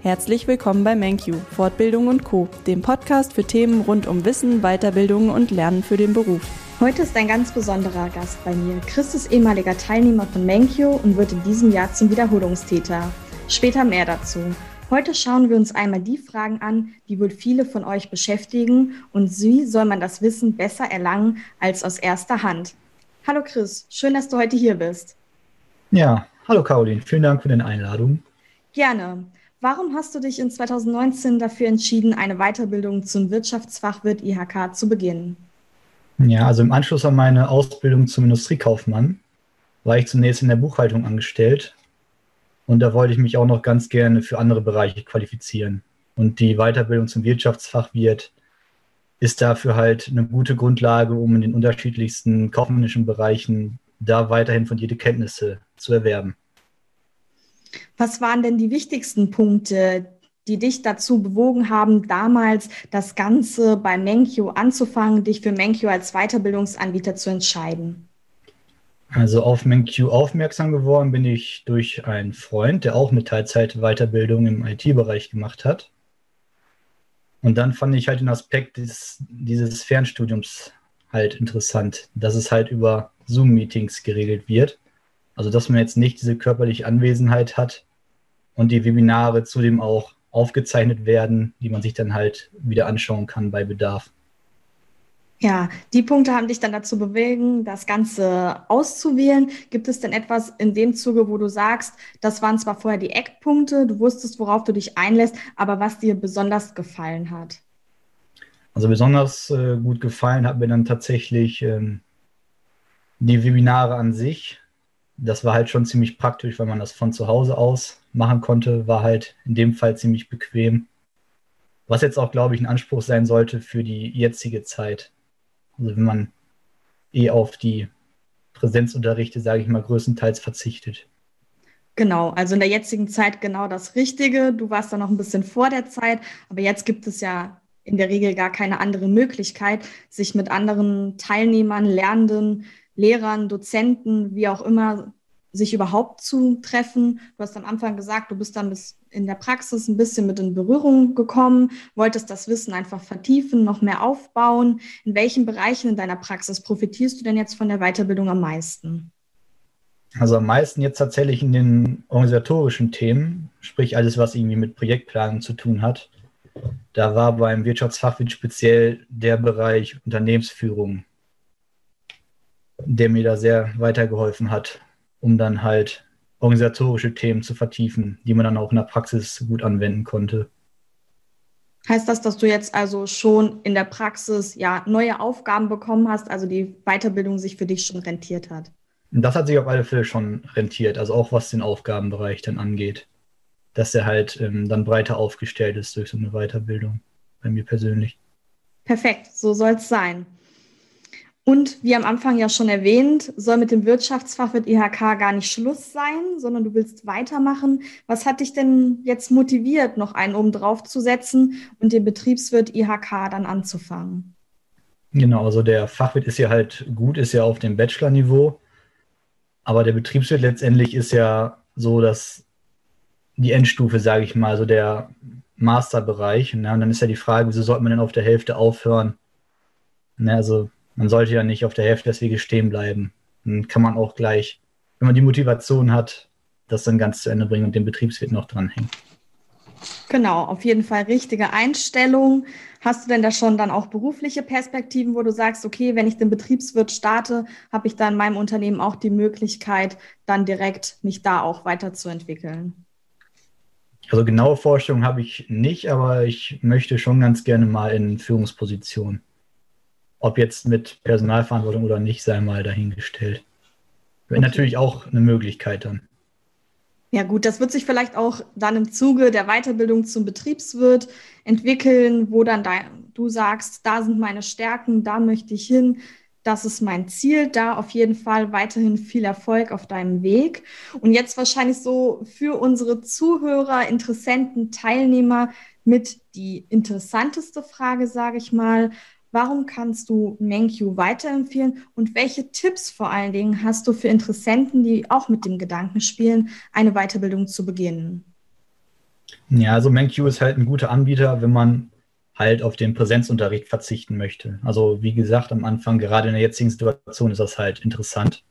Herzlich willkommen bei MenQ, Fortbildung und Co., dem Podcast für Themen rund um Wissen, Weiterbildung und Lernen für den Beruf. Heute ist ein ganz besonderer Gast bei mir. Chris ist ehemaliger Teilnehmer von MenQ und wird in diesem Jahr zum Wiederholungstäter. Später mehr dazu. Heute schauen wir uns einmal die Fragen an, die wohl viele von euch beschäftigen und wie soll man das Wissen besser erlangen als aus erster Hand. Hallo Chris, schön, dass du heute hier bist. Ja, hallo Caroline, vielen Dank für deine Einladung. Gerne. Warum hast du dich in 2019 dafür entschieden, eine Weiterbildung zum Wirtschaftsfachwirt IHK zu beginnen? Ja, also im Anschluss an meine Ausbildung zum Industriekaufmann war ich zunächst in der Buchhaltung angestellt und da wollte ich mich auch noch ganz gerne für andere Bereiche qualifizieren. Und die Weiterbildung zum Wirtschaftsfachwirt ist dafür halt eine gute Grundlage, um in den unterschiedlichsten kaufmännischen Bereichen da weiterhin fundierte Kenntnisse zu erwerben. Was waren denn die wichtigsten Punkte, die dich dazu bewogen haben, damals das Ganze bei Menkyo anzufangen, dich für Menkyo als Weiterbildungsanbieter zu entscheiden? Also auf MenQ aufmerksam geworden bin ich durch einen Freund, der auch eine Teilzeit-Weiterbildung im IT-Bereich gemacht hat. Und dann fand ich halt den Aspekt des, dieses Fernstudiums halt interessant, dass es halt über Zoom-Meetings geregelt wird. Also dass man jetzt nicht diese körperliche Anwesenheit hat und die Webinare zudem auch aufgezeichnet werden, die man sich dann halt wieder anschauen kann bei Bedarf. Ja, die Punkte haben dich dann dazu bewegen, das Ganze auszuwählen. Gibt es denn etwas in dem Zuge, wo du sagst, das waren zwar vorher die Eckpunkte, du wusstest, worauf du dich einlässt, aber was dir besonders gefallen hat? Also besonders äh, gut gefallen hat mir dann tatsächlich ähm, die Webinare an sich, das war halt schon ziemlich praktisch, weil man das von zu Hause aus machen konnte, war halt in dem Fall ziemlich bequem. Was jetzt auch, glaube ich, ein Anspruch sein sollte für die jetzige Zeit. Also wenn man eh auf die Präsenzunterrichte, sage ich mal, größtenteils verzichtet. Genau, also in der jetzigen Zeit genau das Richtige. Du warst da noch ein bisschen vor der Zeit, aber jetzt gibt es ja in der Regel gar keine andere Möglichkeit, sich mit anderen Teilnehmern, Lernenden Lehrern, Dozenten, wie auch immer, sich überhaupt zu treffen. Du hast am Anfang gesagt, du bist dann bis in der Praxis ein bisschen mit in Berührung gekommen, wolltest das Wissen einfach vertiefen, noch mehr aufbauen. In welchen Bereichen in deiner Praxis profitierst du denn jetzt von der Weiterbildung am meisten? Also am meisten jetzt tatsächlich in den organisatorischen Themen, sprich alles, was irgendwie mit Projektplanung zu tun hat. Da war beim Wirtschaftsfachwirt speziell der Bereich Unternehmensführung der mir da sehr weitergeholfen hat, um dann halt organisatorische Themen zu vertiefen, die man dann auch in der Praxis gut anwenden konnte. Heißt das, dass du jetzt also schon in der Praxis ja neue Aufgaben bekommen hast, also die Weiterbildung sich für dich schon rentiert hat? Das hat sich auf alle Fälle schon rentiert, also auch was den Aufgabenbereich dann angeht, dass er halt ähm, dann breiter aufgestellt ist durch so eine Weiterbildung, bei mir persönlich. Perfekt, so soll es sein. Und wie am Anfang ja schon erwähnt, soll mit dem Wirtschaftsfachwirt IHK gar nicht Schluss sein, sondern du willst weitermachen. Was hat dich denn jetzt motiviert, noch einen oben drauf zu setzen und den Betriebswirt IHK dann anzufangen? Genau, also der Fachwirt ist ja halt gut, ist ja auf dem Bachelor-Niveau. Aber der Betriebswirt letztendlich ist ja so, dass die Endstufe, sage ich mal, so der Masterbereich. Ne? Und dann ist ja die Frage, wieso sollte man denn auf der Hälfte aufhören? Ne? Also man sollte ja nicht auf der Hälfte des Weges stehen bleiben. Dann kann man auch gleich, wenn man die Motivation hat, das dann ganz zu Ende bringen und den Betriebswirt noch dranhängen. Genau, auf jeden Fall richtige Einstellung. Hast du denn da schon dann auch berufliche Perspektiven, wo du sagst, okay, wenn ich den Betriebswirt starte, habe ich da in meinem Unternehmen auch die Möglichkeit, dann direkt mich da auch weiterzuentwickeln? Also genaue Vorstellungen habe ich nicht, aber ich möchte schon ganz gerne mal in Führungspositionen. Ob jetzt mit Personalverantwortung oder nicht, sei mal dahingestellt. Wäre okay. natürlich auch eine Möglichkeit dann. Ja gut, das wird sich vielleicht auch dann im Zuge der Weiterbildung zum Betriebswirt entwickeln, wo dann da, du sagst, da sind meine Stärken, da möchte ich hin, das ist mein Ziel, da auf jeden Fall weiterhin viel Erfolg auf deinem Weg. Und jetzt wahrscheinlich so für unsere Zuhörer, Interessenten, Teilnehmer mit die interessanteste Frage, sage ich mal, Warum kannst du MenQ weiterempfehlen und welche Tipps vor allen Dingen hast du für Interessenten, die auch mit dem Gedanken spielen, eine Weiterbildung zu beginnen? Ja, also MenQ ist halt ein guter Anbieter, wenn man halt auf den Präsenzunterricht verzichten möchte. Also wie gesagt, am Anfang, gerade in der jetzigen Situation, ist das halt interessant.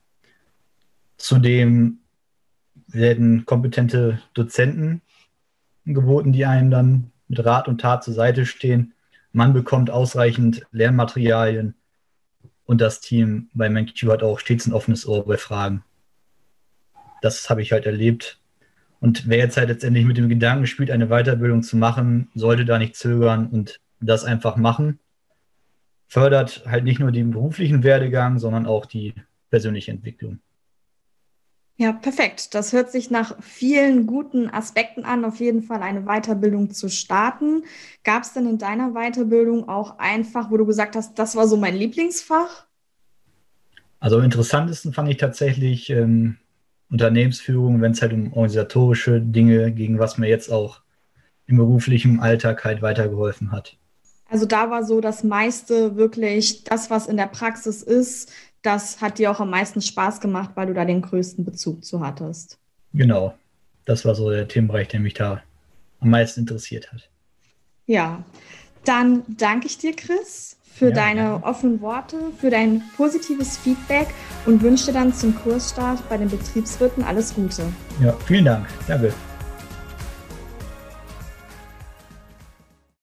Zudem werden kompetente Dozenten geboten, die einem dann mit Rat und Tat zur Seite stehen. Man bekommt ausreichend Lernmaterialien und das Team bei MenQ hat auch stets ein offenes Ohr bei Fragen. Das habe ich halt erlebt. Und wer jetzt halt letztendlich mit dem Gedanken spielt, eine Weiterbildung zu machen, sollte da nicht zögern und das einfach machen. Fördert halt nicht nur den beruflichen Werdegang, sondern auch die persönliche Entwicklung. Ja, perfekt. Das hört sich nach vielen guten Aspekten an, auf jeden Fall eine Weiterbildung zu starten. Gab es denn in deiner Weiterbildung auch einfach, wo du gesagt hast, das war so mein Lieblingsfach? Also am interessantesten fand ich tatsächlich ähm, Unternehmensführung, wenn es halt um organisatorische Dinge ging, was mir jetzt auch im beruflichen Alltag halt weitergeholfen hat. Also da war so das meiste wirklich das, was in der Praxis ist, das hat dir auch am meisten Spaß gemacht, weil du da den größten Bezug zu hattest. Genau, das war so der Themenbereich, der mich da am meisten interessiert hat. Ja, dann danke ich dir, Chris, für ja, deine ja. offenen Worte, für dein positives Feedback und wünsche dir dann zum Kursstart bei den Betriebswirten alles Gute. Ja, vielen Dank. Danke.